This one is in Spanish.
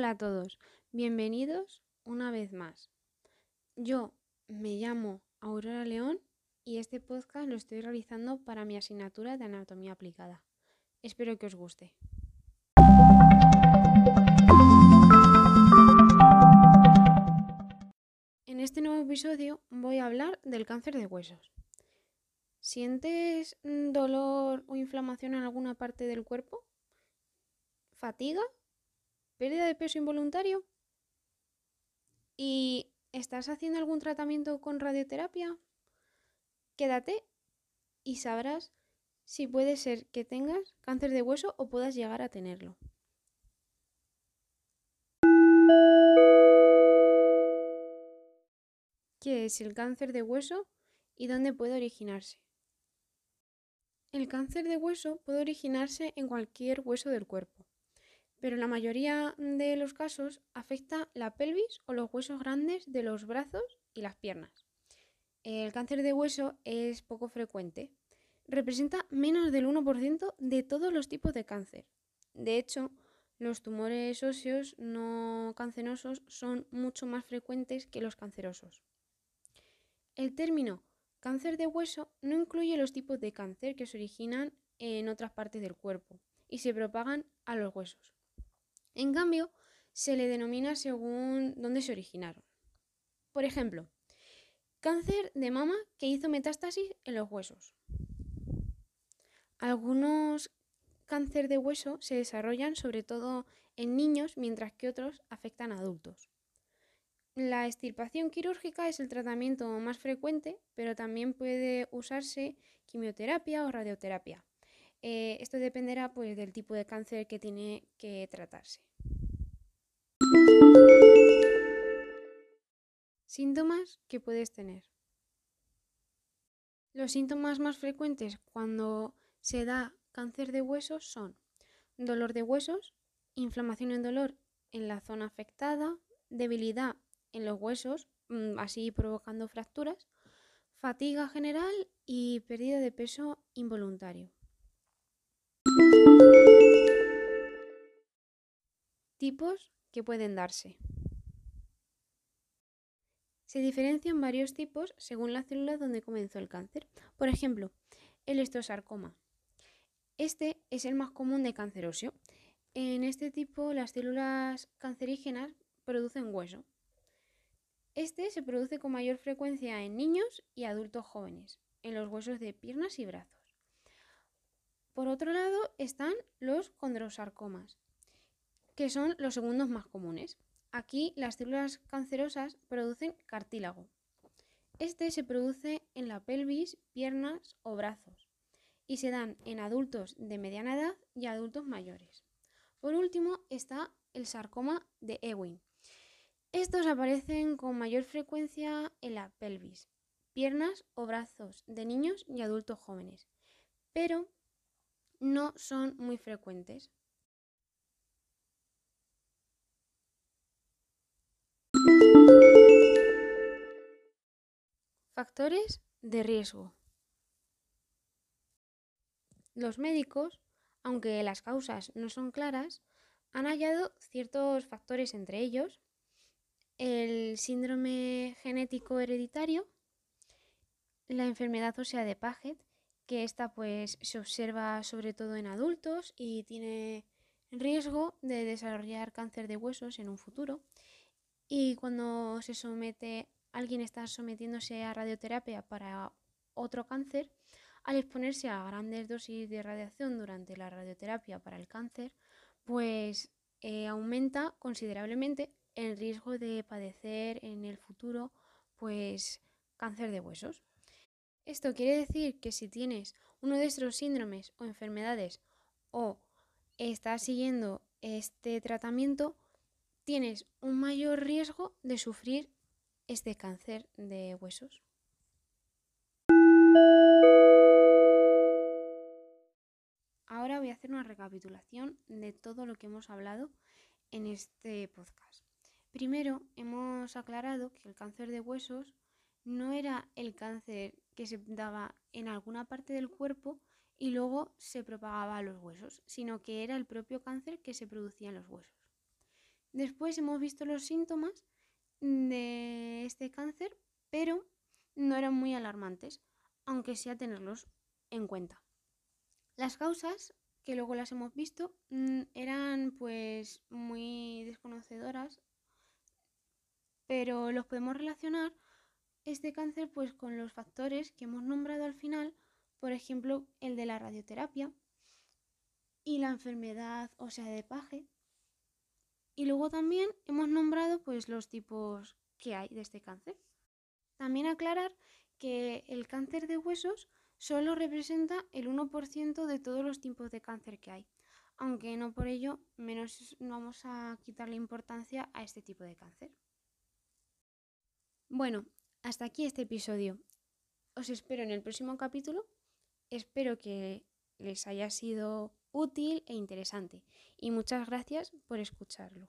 Hola a todos, bienvenidos una vez más. Yo me llamo Aurora León y este podcast lo estoy realizando para mi asignatura de anatomía aplicada. Espero que os guste. En este nuevo episodio voy a hablar del cáncer de huesos. ¿Sientes dolor o inflamación en alguna parte del cuerpo? ¿Fatiga? Pérdida de peso involuntario. ¿Y estás haciendo algún tratamiento con radioterapia? Quédate y sabrás si puede ser que tengas cáncer de hueso o puedas llegar a tenerlo. ¿Qué es el cáncer de hueso y dónde puede originarse? El cáncer de hueso puede originarse en cualquier hueso del cuerpo pero en la mayoría de los casos afecta la pelvis o los huesos grandes de los brazos y las piernas. El cáncer de hueso es poco frecuente. Representa menos del 1% de todos los tipos de cáncer. De hecho, los tumores óseos no cancerosos son mucho más frecuentes que los cancerosos. El término cáncer de hueso no incluye los tipos de cáncer que se originan en otras partes del cuerpo y se propagan a los huesos. En cambio, se le denomina según dónde se originaron. Por ejemplo, cáncer de mama que hizo metástasis en los huesos. Algunos cáncer de hueso se desarrollan sobre todo en niños, mientras que otros afectan a adultos. La extirpación quirúrgica es el tratamiento más frecuente, pero también puede usarse quimioterapia o radioterapia. Eh, esto dependerá pues, del tipo de cáncer que tiene que tratarse. Síntomas que puedes tener. Los síntomas más frecuentes cuando se da cáncer de huesos son dolor de huesos, inflamación en dolor en la zona afectada, debilidad en los huesos, mm, así provocando fracturas, fatiga general y pérdida de peso involuntario. Tipos que pueden darse. Se diferencian varios tipos según la célula donde comenzó el cáncer. Por ejemplo, el estosarcoma. Este es el más común de cáncer óseo. En este tipo, las células cancerígenas producen hueso. Este se produce con mayor frecuencia en niños y adultos jóvenes, en los huesos de piernas y brazos. Por otro lado están los condrosarcomas, que son los segundos más comunes. Aquí las células cancerosas producen cartílago. Este se produce en la pelvis, piernas o brazos y se dan en adultos de mediana edad y adultos mayores. Por último está el sarcoma de Ewing. Estos aparecen con mayor frecuencia en la pelvis, piernas o brazos de niños y adultos jóvenes, pero no son muy frecuentes. Factores de riesgo. Los médicos, aunque las causas no son claras, han hallado ciertos factores entre ellos el síndrome genético hereditario, la enfermedad ósea de Paget, que esta pues se observa sobre todo en adultos y tiene riesgo de desarrollar cáncer de huesos en un futuro. Y cuando se somete, alguien está sometiéndose a radioterapia para otro cáncer, al exponerse a grandes dosis de radiación durante la radioterapia para el cáncer, pues eh, aumenta considerablemente el riesgo de padecer en el futuro pues cáncer de huesos. Esto quiere decir que si tienes uno de estos síndromes o enfermedades o estás siguiendo este tratamiento, tienes un mayor riesgo de sufrir este cáncer de huesos. Ahora voy a hacer una recapitulación de todo lo que hemos hablado en este podcast. Primero, hemos aclarado que el cáncer de huesos no era el cáncer que se daba en alguna parte del cuerpo y luego se propagaba a los huesos, sino que era el propio cáncer que se producía en los huesos. Después hemos visto los síntomas de cáncer, pero no eran muy alarmantes, aunque sí a tenerlos en cuenta. Las causas, que luego las hemos visto, mm, eran pues muy desconocedoras, pero los podemos relacionar este cáncer pues con los factores que hemos nombrado al final, por ejemplo, el de la radioterapia y la enfermedad ósea de Paje. Y luego también hemos nombrado pues los tipos que hay de este cáncer. También aclarar que el cáncer de huesos solo representa el 1% de todos los tipos de cáncer que hay, aunque no por ello menos vamos a quitarle importancia a este tipo de cáncer. Bueno, hasta aquí este episodio. Os espero en el próximo capítulo. Espero que les haya sido útil e interesante y muchas gracias por escucharlo.